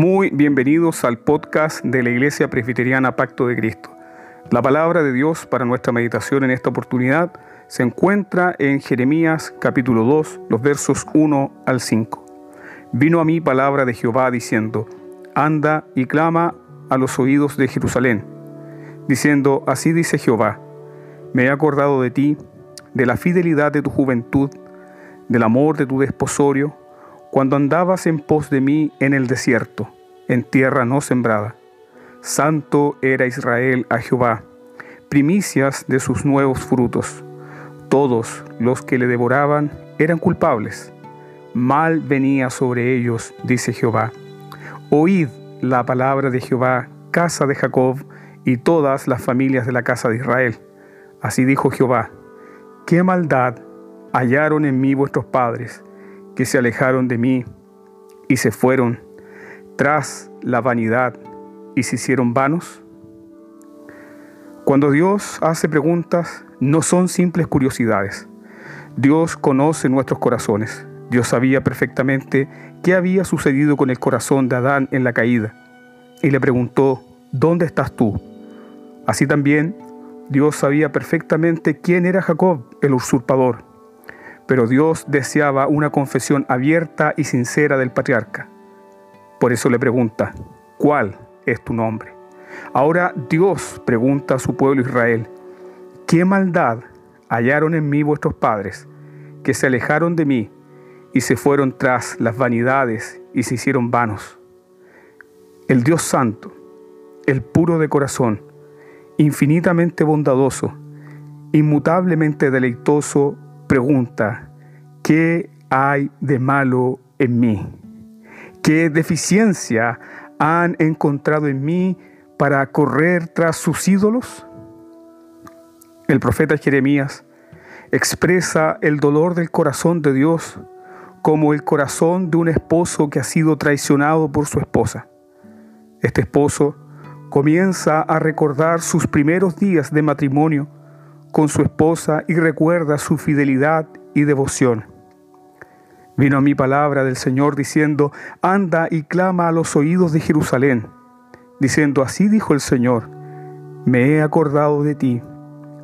Muy bienvenidos al podcast de la Iglesia Presbiteriana Pacto de Cristo. La palabra de Dios para nuestra meditación en esta oportunidad se encuentra en Jeremías capítulo 2, los versos 1 al 5. Vino a mí palabra de Jehová diciendo, anda y clama a los oídos de Jerusalén, diciendo, así dice Jehová, me he acordado de ti, de la fidelidad de tu juventud, del amor de tu desposorio, cuando andabas en pos de mí en el desierto, en tierra no sembrada. Santo era Israel a Jehová, primicias de sus nuevos frutos. Todos los que le devoraban eran culpables. Mal venía sobre ellos, dice Jehová. Oíd la palabra de Jehová, casa de Jacob, y todas las familias de la casa de Israel. Así dijo Jehová, qué maldad hallaron en mí vuestros padres que se alejaron de mí y se fueron tras la vanidad y se hicieron vanos? Cuando Dios hace preguntas, no son simples curiosidades. Dios conoce nuestros corazones. Dios sabía perfectamente qué había sucedido con el corazón de Adán en la caída y le preguntó, ¿dónde estás tú? Así también Dios sabía perfectamente quién era Jacob, el usurpador, pero Dios deseaba una confesión abierta y sincera del patriarca. Por eso le pregunta, ¿cuál es tu nombre? Ahora Dios pregunta a su pueblo Israel, ¿qué maldad hallaron en mí vuestros padres, que se alejaron de mí y se fueron tras las vanidades y se hicieron vanos? El Dios Santo, el puro de corazón, infinitamente bondadoso, inmutablemente deleitoso, pregunta, ¿qué hay de malo en mí? ¿Qué deficiencia han encontrado en mí para correr tras sus ídolos? El profeta Jeremías expresa el dolor del corazón de Dios como el corazón de un esposo que ha sido traicionado por su esposa. Este esposo comienza a recordar sus primeros días de matrimonio con su esposa y recuerda su fidelidad y devoción. Vino a mi palabra del Señor diciendo, anda y clama a los oídos de Jerusalén, diciendo, así dijo el Señor, me he acordado de ti,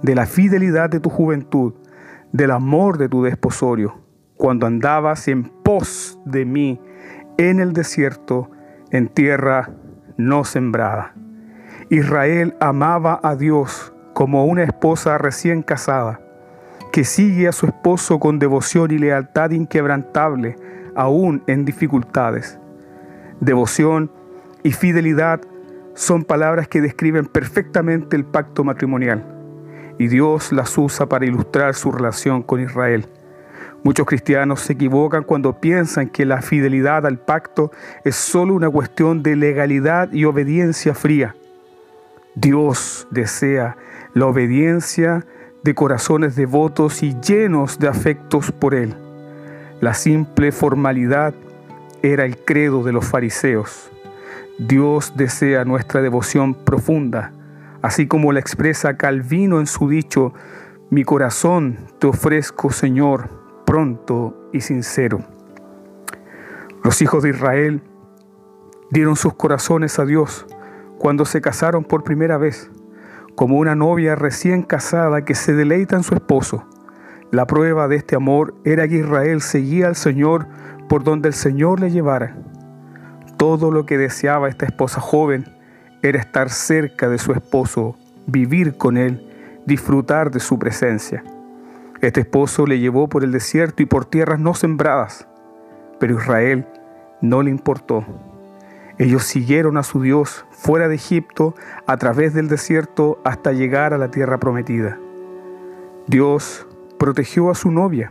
de la fidelidad de tu juventud, del amor de tu desposorio, cuando andabas en pos de mí en el desierto, en tierra no sembrada. Israel amaba a Dios como una esposa recién casada, que sigue a su esposo con devoción y lealtad inquebrantable, aún en dificultades. Devoción y fidelidad son palabras que describen perfectamente el pacto matrimonial, y Dios las usa para ilustrar su relación con Israel. Muchos cristianos se equivocan cuando piensan que la fidelidad al pacto es solo una cuestión de legalidad y obediencia fría. Dios desea la obediencia de corazones devotos y llenos de afectos por Él. La simple formalidad era el credo de los fariseos. Dios desea nuestra devoción profunda, así como la expresa Calvino en su dicho, mi corazón te ofrezco, Señor, pronto y sincero. Los hijos de Israel dieron sus corazones a Dios cuando se casaron por primera vez como una novia recién casada que se deleita en su esposo. La prueba de este amor era que Israel seguía al Señor por donde el Señor le llevara. Todo lo que deseaba esta esposa joven era estar cerca de su esposo, vivir con él, disfrutar de su presencia. Este esposo le llevó por el desierto y por tierras no sembradas, pero Israel no le importó. Ellos siguieron a su Dios fuera de Egipto a través del desierto hasta llegar a la tierra prometida. Dios protegió a su novia,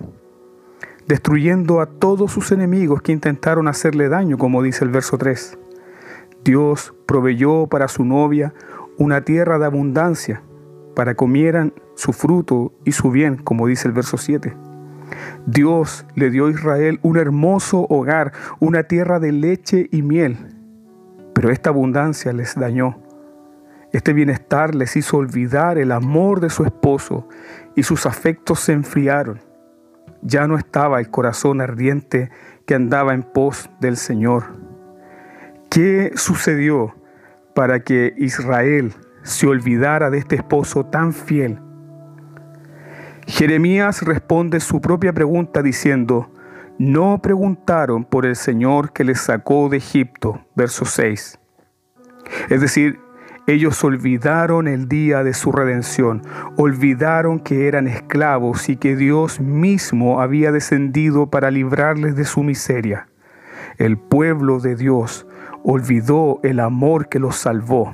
destruyendo a todos sus enemigos que intentaron hacerle daño, como dice el verso 3. Dios proveyó para su novia una tierra de abundancia, para comieran su fruto y su bien, como dice el verso 7. Dios le dio a Israel un hermoso hogar, una tierra de leche y miel, pero esta abundancia les dañó. Este bienestar les hizo olvidar el amor de su esposo y sus afectos se enfriaron. Ya no estaba el corazón ardiente que andaba en pos del Señor. ¿Qué sucedió para que Israel se olvidara de este esposo tan fiel? Jeremías responde su propia pregunta diciendo, no preguntaron por el Señor que les sacó de Egipto, verso 6. Es decir, ellos olvidaron el día de su redención, olvidaron que eran esclavos y que Dios mismo había descendido para librarles de su miseria. El pueblo de Dios olvidó el amor que los salvó.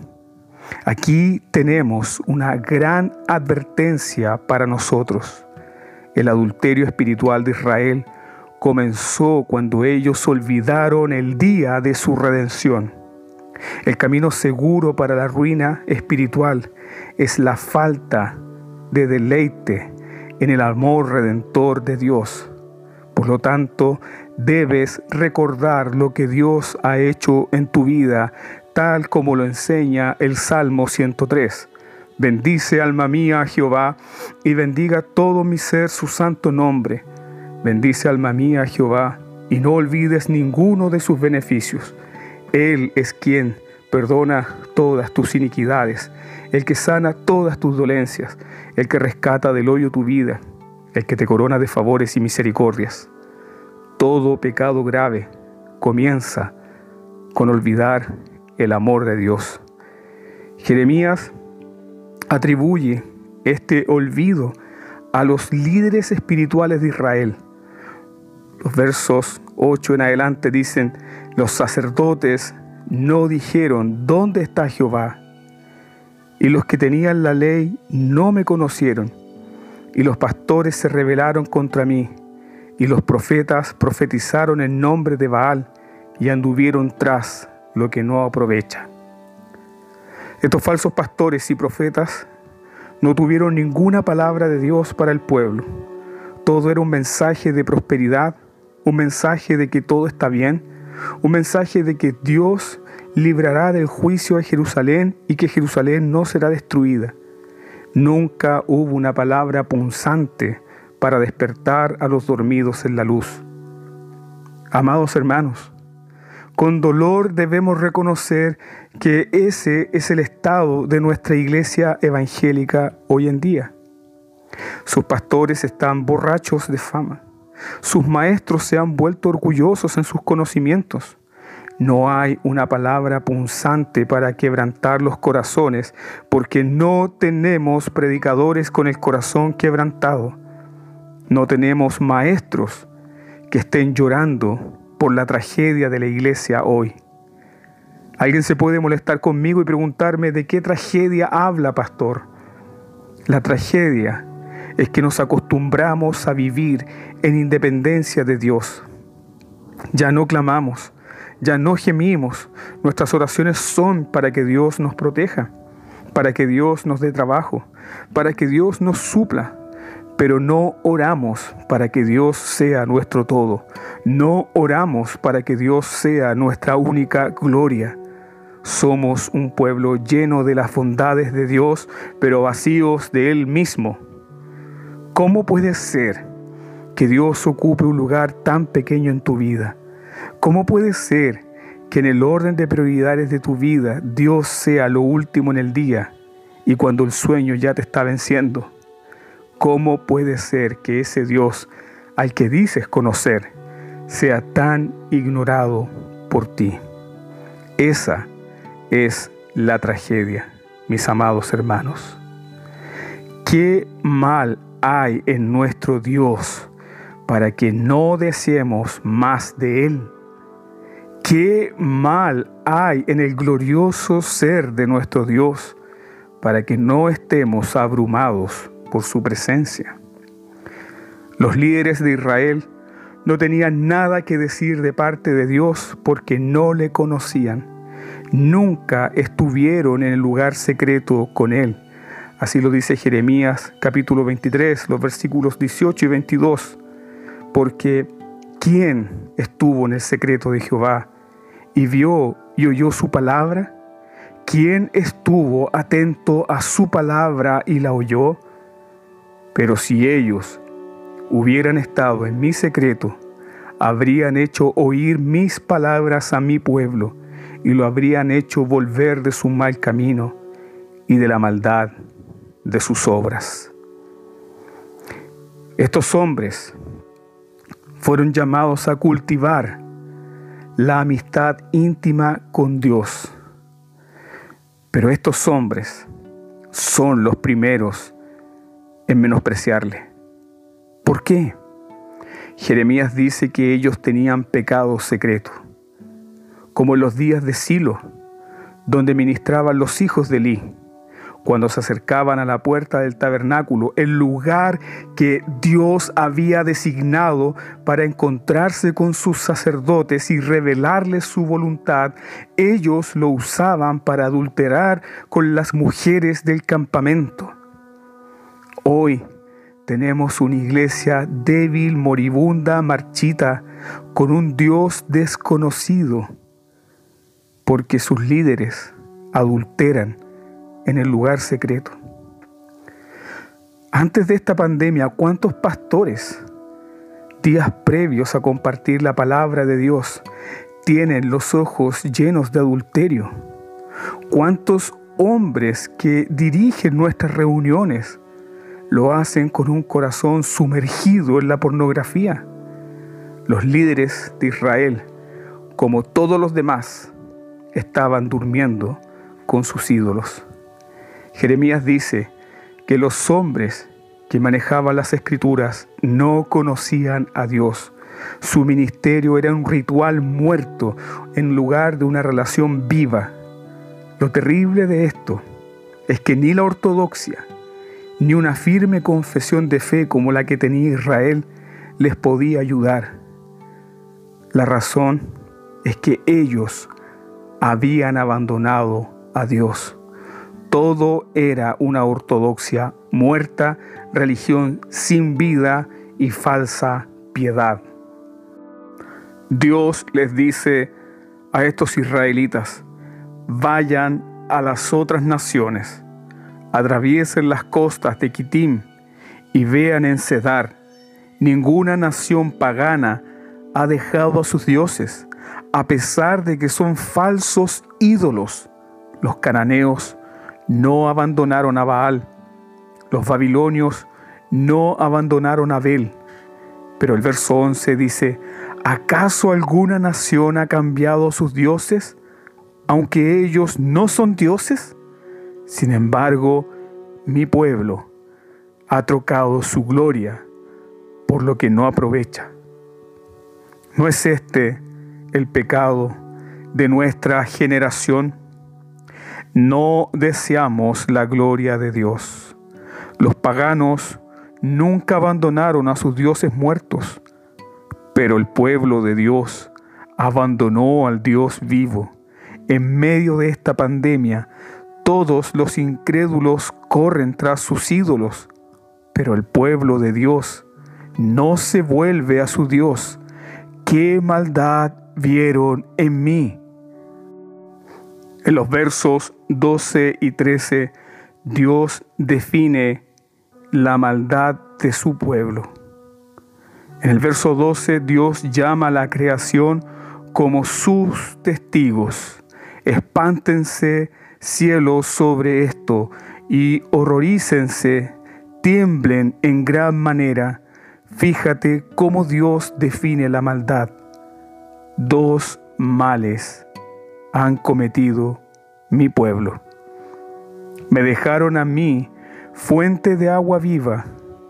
Aquí tenemos una gran advertencia para nosotros. El adulterio espiritual de Israel comenzó cuando ellos olvidaron el día de su redención. El camino seguro para la ruina espiritual es la falta de deleite en el amor redentor de Dios. Por lo tanto, debes recordar lo que Dios ha hecho en tu vida, tal como lo enseña el Salmo 103. Bendice alma mía a Jehová y bendiga todo mi ser su santo nombre. Bendice alma mía Jehová y no olvides ninguno de sus beneficios. Él es quien perdona todas tus iniquidades, el que sana todas tus dolencias, el que rescata del hoyo tu vida, el que te corona de favores y misericordias. Todo pecado grave comienza con olvidar el amor de Dios. Jeremías atribuye este olvido a los líderes espirituales de Israel. Los versos 8 en adelante dicen, los sacerdotes no dijeron, ¿dónde está Jehová? Y los que tenían la ley no me conocieron. Y los pastores se rebelaron contra mí. Y los profetas profetizaron en nombre de Baal y anduvieron tras lo que no aprovecha. Estos falsos pastores y profetas no tuvieron ninguna palabra de Dios para el pueblo. Todo era un mensaje de prosperidad, un mensaje de que todo está bien, un mensaje de que Dios librará del juicio a Jerusalén y que Jerusalén no será destruida. Nunca hubo una palabra punzante para despertar a los dormidos en la luz. Amados hermanos, con dolor debemos reconocer que ese es el estado de nuestra iglesia evangélica hoy en día. Sus pastores están borrachos de fama. Sus maestros se han vuelto orgullosos en sus conocimientos. No hay una palabra punzante para quebrantar los corazones, porque no tenemos predicadores con el corazón quebrantado. No tenemos maestros que estén llorando por la tragedia de la iglesia hoy. Alguien se puede molestar conmigo y preguntarme de qué tragedia habla, pastor. La tragedia es que nos acostumbramos a vivir en independencia de Dios. Ya no clamamos, ya no gemimos. Nuestras oraciones son para que Dios nos proteja, para que Dios nos dé trabajo, para que Dios nos supla. Pero no oramos para que Dios sea nuestro todo. No oramos para que Dios sea nuestra única gloria. Somos un pueblo lleno de las bondades de Dios, pero vacíos de Él mismo. ¿Cómo puede ser que Dios ocupe un lugar tan pequeño en tu vida? ¿Cómo puede ser que en el orden de prioridades de tu vida Dios sea lo último en el día y cuando el sueño ya te está venciendo? ¿Cómo puede ser que ese Dios al que dices conocer sea tan ignorado por ti? Esa es la tragedia, mis amados hermanos. Qué mal hay en nuestro Dios para que no deseemos más de Él? ¿Qué mal hay en el glorioso ser de nuestro Dios para que no estemos abrumados por su presencia? Los líderes de Israel no tenían nada que decir de parte de Dios porque no le conocían. Nunca estuvieron en el lugar secreto con Él Así lo dice Jeremías capítulo 23, los versículos 18 y 22. Porque ¿quién estuvo en el secreto de Jehová y vio y oyó su palabra? ¿Quién estuvo atento a su palabra y la oyó? Pero si ellos hubieran estado en mi secreto, habrían hecho oír mis palabras a mi pueblo y lo habrían hecho volver de su mal camino y de la maldad de sus obras. Estos hombres fueron llamados a cultivar la amistad íntima con Dios. Pero estos hombres son los primeros en menospreciarle. ¿Por qué? Jeremías dice que ellos tenían pecado secreto, como en los días de Silo, donde ministraban los hijos de Eli cuando se acercaban a la puerta del tabernáculo, el lugar que Dios había designado para encontrarse con sus sacerdotes y revelarles su voluntad, ellos lo usaban para adulterar con las mujeres del campamento. Hoy tenemos una iglesia débil, moribunda, marchita, con un Dios desconocido, porque sus líderes adulteran en el lugar secreto. Antes de esta pandemia, ¿cuántos pastores, días previos a compartir la palabra de Dios, tienen los ojos llenos de adulterio? ¿Cuántos hombres que dirigen nuestras reuniones lo hacen con un corazón sumergido en la pornografía? Los líderes de Israel, como todos los demás, estaban durmiendo con sus ídolos. Jeremías dice que los hombres que manejaban las escrituras no conocían a Dios. Su ministerio era un ritual muerto en lugar de una relación viva. Lo terrible de esto es que ni la ortodoxia ni una firme confesión de fe como la que tenía Israel les podía ayudar. La razón es que ellos habían abandonado a Dios. Todo era una ortodoxia muerta, religión sin vida y falsa piedad. Dios les dice a estos israelitas, vayan a las otras naciones, atraviesen las costas de Kitim y vean en Cedar. Ninguna nación pagana ha dejado a sus dioses, a pesar de que son falsos ídolos. Los cananeos, no abandonaron a Baal. Los babilonios no abandonaron a Abel. Pero el verso 11 dice, ¿acaso alguna nación ha cambiado sus dioses, aunque ellos no son dioses? Sin embargo, mi pueblo ha trocado su gloria por lo que no aprovecha. ¿No es este el pecado de nuestra generación? No deseamos la gloria de Dios. Los paganos nunca abandonaron a sus dioses muertos, pero el pueblo de Dios abandonó al Dios vivo. En medio de esta pandemia, todos los incrédulos corren tras sus ídolos, pero el pueblo de Dios no se vuelve a su Dios. ¿Qué maldad vieron en mí? En los versos 12 y 13, Dios define la maldad de su pueblo. En el verso 12, Dios llama a la creación como sus testigos. Espántense cielos sobre esto y horrorícense, tiemblen en gran manera. Fíjate cómo Dios define la maldad. Dos males han cometido mi pueblo. Me dejaron a mí fuente de agua viva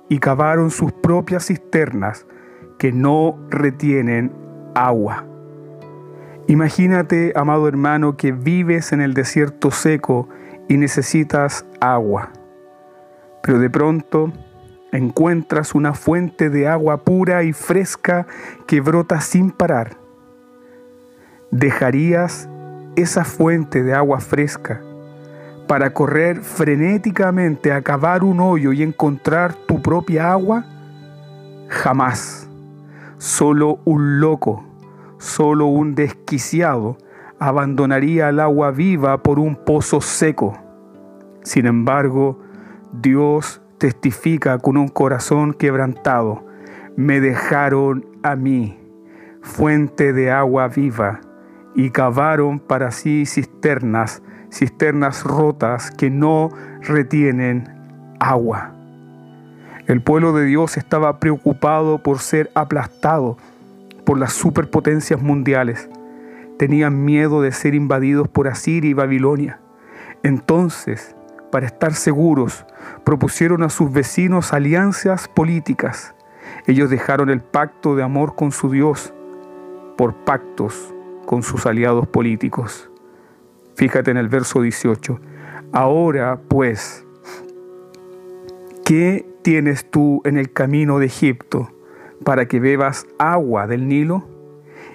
y cavaron sus propias cisternas que no retienen agua. Imagínate, amado hermano, que vives en el desierto seco y necesitas agua, pero de pronto encuentras una fuente de agua pura y fresca que brota sin parar. ¿Dejarías esa fuente de agua fresca para correr frenéticamente a cavar un hoyo y encontrar tu propia agua? Jamás. Solo un loco, solo un desquiciado abandonaría el agua viva por un pozo seco. Sin embargo, Dios testifica con un corazón quebrantado, me dejaron a mí, fuente de agua viva y cavaron para sí cisternas, cisternas rotas que no retienen agua. El pueblo de Dios estaba preocupado por ser aplastado por las superpotencias mundiales. Tenían miedo de ser invadidos por Asiria y Babilonia. Entonces, para estar seguros, propusieron a sus vecinos alianzas políticas. Ellos dejaron el pacto de amor con su Dios por pactos con sus aliados políticos. Fíjate en el verso 18. Ahora pues, ¿qué tienes tú en el camino de Egipto para que bebas agua del Nilo?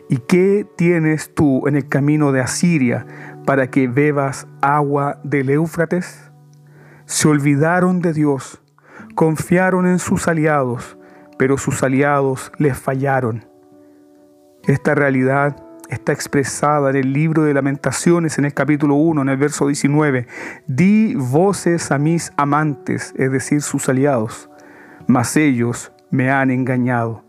¿Y qué tienes tú en el camino de Asiria para que bebas agua del Éufrates? Se olvidaron de Dios, confiaron en sus aliados, pero sus aliados les fallaron. Esta realidad está expresada en el libro de lamentaciones en el capítulo 1, en el verso 19. Di voces a mis amantes, es decir, sus aliados, mas ellos me han engañado.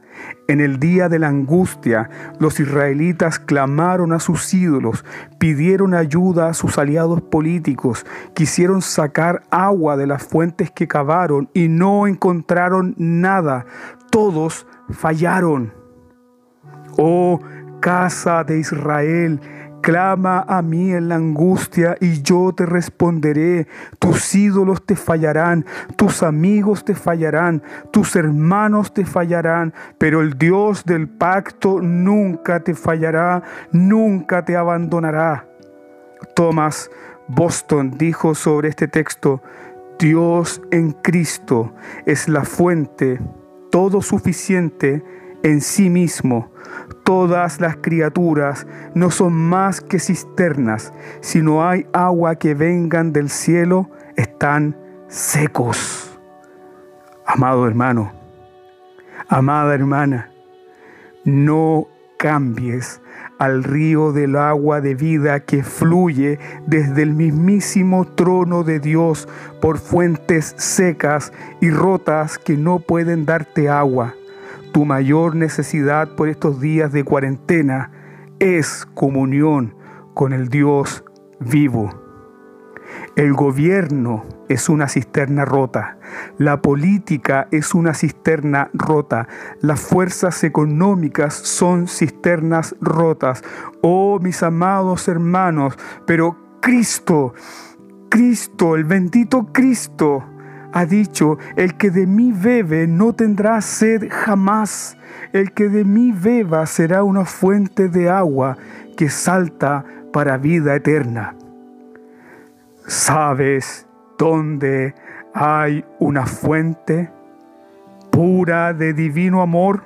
En el día de la angustia, los israelitas clamaron a sus ídolos, pidieron ayuda a sus aliados políticos, quisieron sacar agua de las fuentes que cavaron y no encontraron nada. Todos fallaron. Oh, casa de Israel, clama a mí en la angustia y yo te responderé. Tus ídolos te fallarán, tus amigos te fallarán, tus hermanos te fallarán, pero el Dios del pacto nunca te fallará, nunca te abandonará. Thomas Boston dijo sobre este texto, Dios en Cristo es la fuente todo suficiente en sí mismo. Todas las criaturas no son más que cisternas. Si no hay agua que vengan del cielo, están secos. Amado hermano, amada hermana, no cambies al río del agua de vida que fluye desde el mismísimo trono de Dios por fuentes secas y rotas que no pueden darte agua. Tu mayor necesidad por estos días de cuarentena es comunión con el Dios vivo. El gobierno es una cisterna rota, la política es una cisterna rota, las fuerzas económicas son cisternas rotas. Oh mis amados hermanos, pero Cristo, Cristo, el bendito Cristo, ha dicho, el que de mí bebe no tendrá sed jamás, el que de mí beba será una fuente de agua que salta para vida eterna. ¿Sabes dónde hay una fuente pura de divino amor,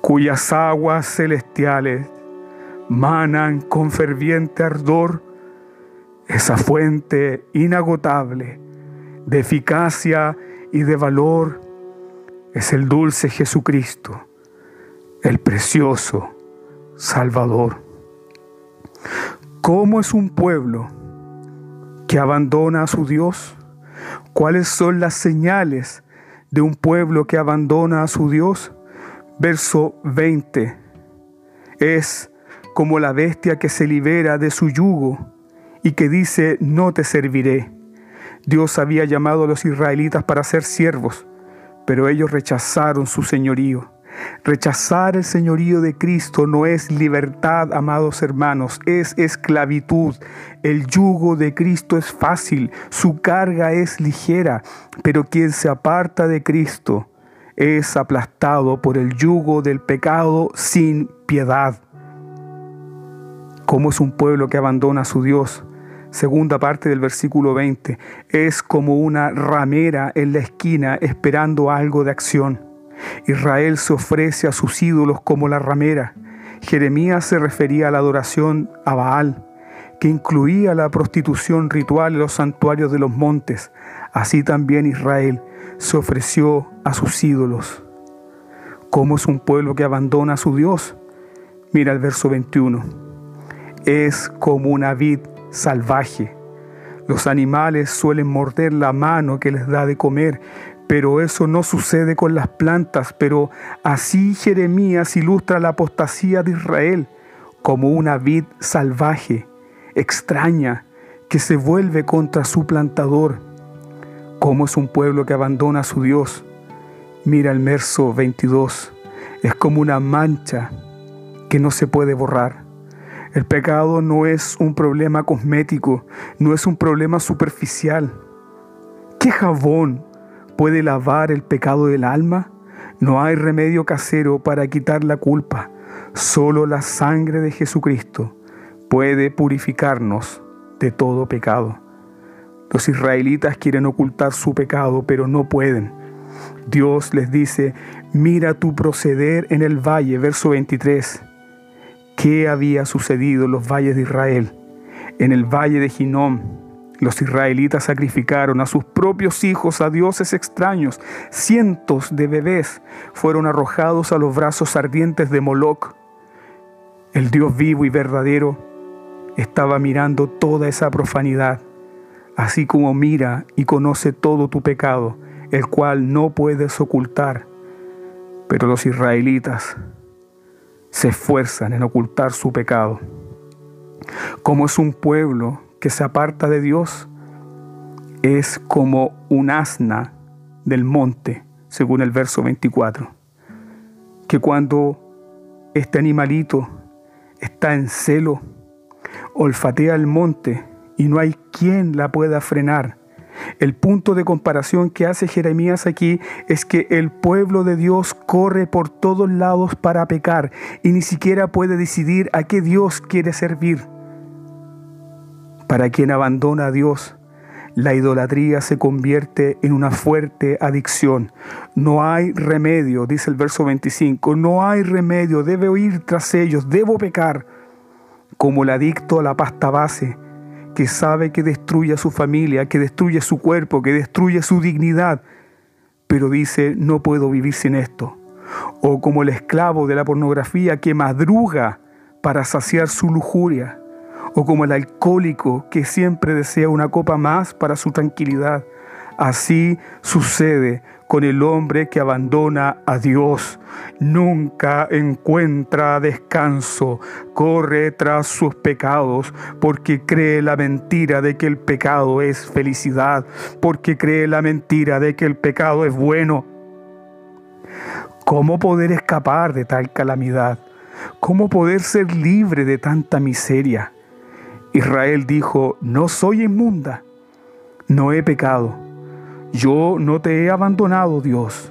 cuyas aguas celestiales manan con ferviente ardor? Esa fuente inagotable de eficacia y de valor es el dulce Jesucristo, el precioso Salvador. ¿Cómo es un pueblo que abandona a su Dios? ¿Cuáles son las señales de un pueblo que abandona a su Dios? Verso 20. Es como la bestia que se libera de su yugo y que dice, no te serviré. Dios había llamado a los israelitas para ser siervos, pero ellos rechazaron su señorío. Rechazar el señorío de Cristo no es libertad, amados hermanos, es esclavitud. El yugo de Cristo es fácil, su carga es ligera, pero quien se aparta de Cristo es aplastado por el yugo del pecado sin piedad. ¿Cómo es un pueblo que abandona a su Dios? Segunda parte del versículo 20, es como una ramera en la esquina esperando algo de acción. Israel se ofrece a sus ídolos como la ramera. Jeremías se refería a la adoración a Baal, que incluía la prostitución ritual en los santuarios de los montes. Así también Israel se ofreció a sus ídolos. ¿Cómo es un pueblo que abandona a su Dios? Mira el verso 21. Es como una vid salvaje. Los animales suelen morder la mano que les da de comer, pero eso no sucede con las plantas. Pero así Jeremías ilustra la apostasía de Israel. como una vid salvaje, extraña, que se vuelve contra su plantador. Como es un pueblo que abandona a su Dios. Mira el verso 22. Es como una mancha que no se puede borrar. El pecado no es un problema cosmético, no es un problema superficial. ¿Qué jabón puede lavar el pecado del alma? No hay remedio casero para quitar la culpa. Solo la sangre de Jesucristo puede purificarnos de todo pecado. Los israelitas quieren ocultar su pecado, pero no pueden. Dios les dice, mira tu proceder en el valle, verso 23. ¿Qué había sucedido en los valles de Israel? En el valle de Ginón, los israelitas sacrificaron a sus propios hijos a dioses extraños. Cientos de bebés fueron arrojados a los brazos ardientes de Moloch. El Dios vivo y verdadero estaba mirando toda esa profanidad, así como mira y conoce todo tu pecado, el cual no puedes ocultar. Pero los israelitas se esfuerzan en ocultar su pecado. Como es un pueblo que se aparta de Dios, es como un asna del monte, según el verso 24, que cuando este animalito está en celo, olfatea el monte y no hay quien la pueda frenar. El punto de comparación que hace Jeremías aquí es que el pueblo de Dios corre por todos lados para pecar y ni siquiera puede decidir a qué Dios quiere servir. Para quien abandona a Dios, la idolatría se convierte en una fuerte adicción. No hay remedio, dice el verso 25, no hay remedio, debe ir tras ellos, debo pecar como el adicto a la pasta base, que sabe que destruye a su familia, que destruye su cuerpo, que destruye su dignidad, pero dice, no puedo vivir sin esto. O como el esclavo de la pornografía que madruga para saciar su lujuria. O como el alcohólico que siempre desea una copa más para su tranquilidad. Así sucede con el hombre que abandona a Dios. Nunca encuentra descanso, corre tras sus pecados porque cree la mentira de que el pecado es felicidad, porque cree la mentira de que el pecado es bueno. ¿Cómo poder escapar de tal calamidad? ¿Cómo poder ser libre de tanta miseria? Israel dijo, no soy inmunda, no he pecado yo no te he abandonado, Dios.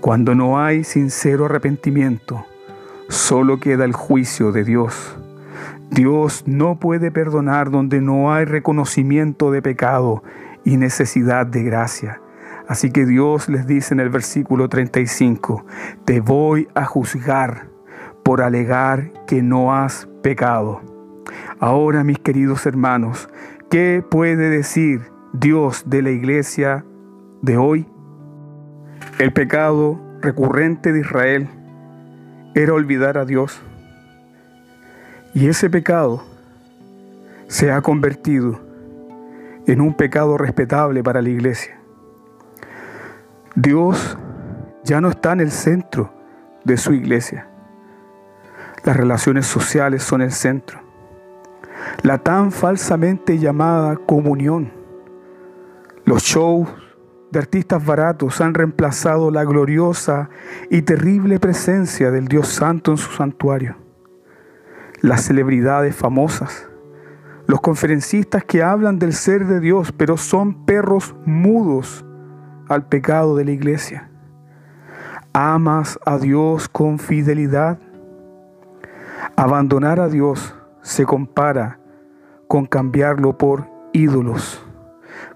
Cuando no hay sincero arrepentimiento, solo queda el juicio de Dios. Dios no puede perdonar donde no hay reconocimiento de pecado y necesidad de gracia. Así que Dios les dice en el versículo 35, te voy a juzgar por alegar que no has pecado. Ahora, mis queridos hermanos, ¿qué puede decir Dios de la iglesia de hoy. El pecado recurrente de Israel era olvidar a Dios. Y ese pecado se ha convertido en un pecado respetable para la iglesia. Dios ya no está en el centro de su iglesia. Las relaciones sociales son el centro. La tan falsamente llamada comunión los shows de artistas baratos han reemplazado la gloriosa y terrible presencia del Dios Santo en su santuario. Las celebridades famosas, los conferencistas que hablan del ser de Dios, pero son perros mudos al pecado de la iglesia. ¿Amas a Dios con fidelidad? Abandonar a Dios se compara con cambiarlo por ídolos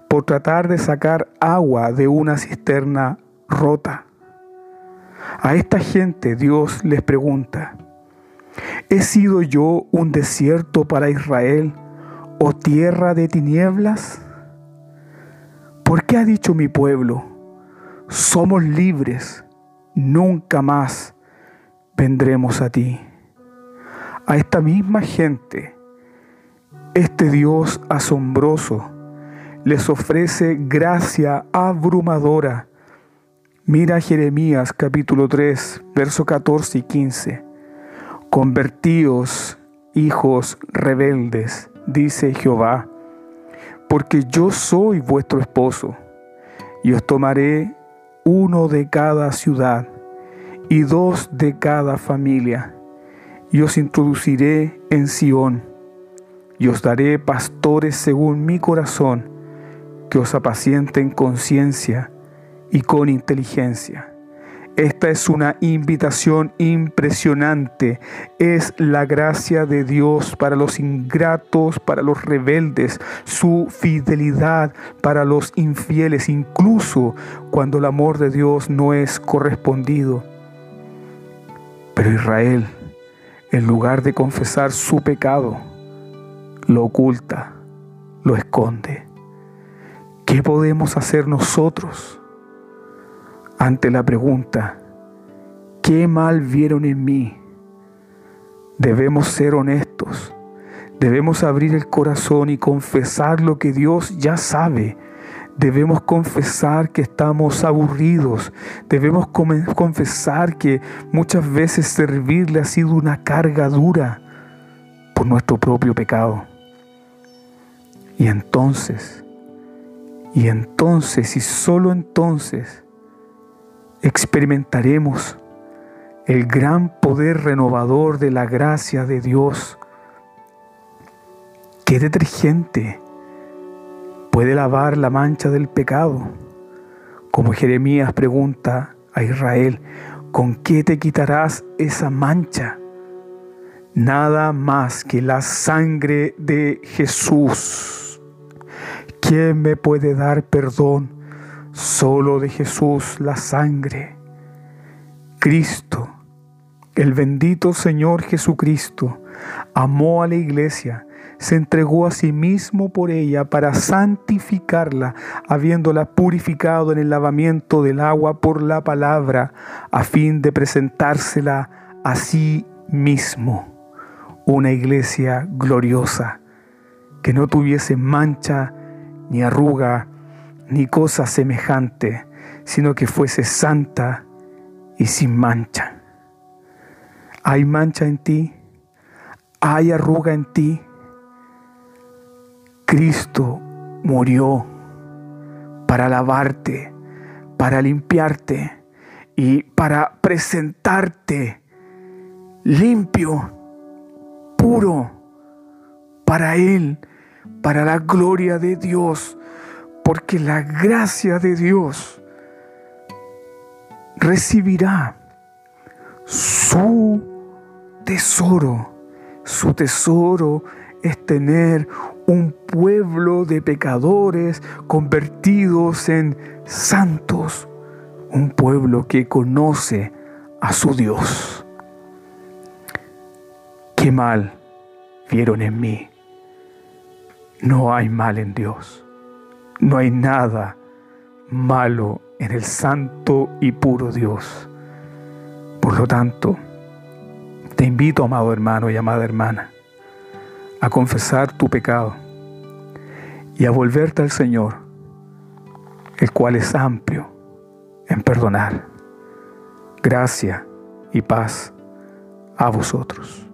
por tratar de sacar agua de una cisterna rota. A esta gente Dios les pregunta, ¿he sido yo un desierto para Israel o tierra de tinieblas? ¿Por qué ha dicho mi pueblo, somos libres, nunca más vendremos a ti? A esta misma gente, este Dios asombroso, les ofrece gracia abrumadora. Mira Jeremías capítulo 3, verso 14 y 15. Convertíos, hijos rebeldes, dice Jehová, porque yo soy vuestro esposo, y os tomaré uno de cada ciudad y dos de cada familia, y os introduciré en Sión, y os daré pastores según mi corazón, que os apacienten con ciencia y con inteligencia. Esta es una invitación impresionante. Es la gracia de Dios para los ingratos, para los rebeldes, su fidelidad para los infieles, incluso cuando el amor de Dios no es correspondido. Pero Israel, en lugar de confesar su pecado, lo oculta, lo esconde. ¿Qué podemos hacer nosotros? ante la pregunta, ¿qué mal vieron en mí? Debemos ser honestos, debemos abrir el corazón y confesar lo que Dios ya sabe. Debemos confesar que estamos aburridos. Debemos confesar que muchas veces servirle ha sido una carga dura por nuestro propio pecado. Y entonces, y entonces, y solo entonces, experimentaremos el gran poder renovador de la gracia de Dios. ¿Qué detergente puede lavar la mancha del pecado? Como Jeremías pregunta a Israel, ¿con qué te quitarás esa mancha? Nada más que la sangre de Jesús. ¿Quién me puede dar perdón Solo de Jesús la sangre. Cristo, el bendito Señor Jesucristo, amó a la iglesia, se entregó a sí mismo por ella para santificarla, habiéndola purificado en el lavamiento del agua por la palabra, a fin de presentársela a sí mismo. Una iglesia gloriosa, que no tuviese mancha ni arruga, ni cosa semejante, sino que fuese santa y sin mancha. ¿Hay mancha en ti? ¿Hay arruga en ti? Cristo murió para lavarte, para limpiarte y para presentarte limpio, puro, para Él, para la gloria de Dios porque la gracia de Dios recibirá su tesoro. Su tesoro es tener un pueblo de pecadores convertidos en santos, un pueblo que conoce a su Dios. Qué mal vieron en mí. No hay mal en Dios. No hay nada malo en el santo y puro Dios. Por lo tanto, te invito, amado hermano y amada hermana, a confesar tu pecado y a volverte al Señor, el cual es amplio en perdonar. Gracia y paz a vosotros.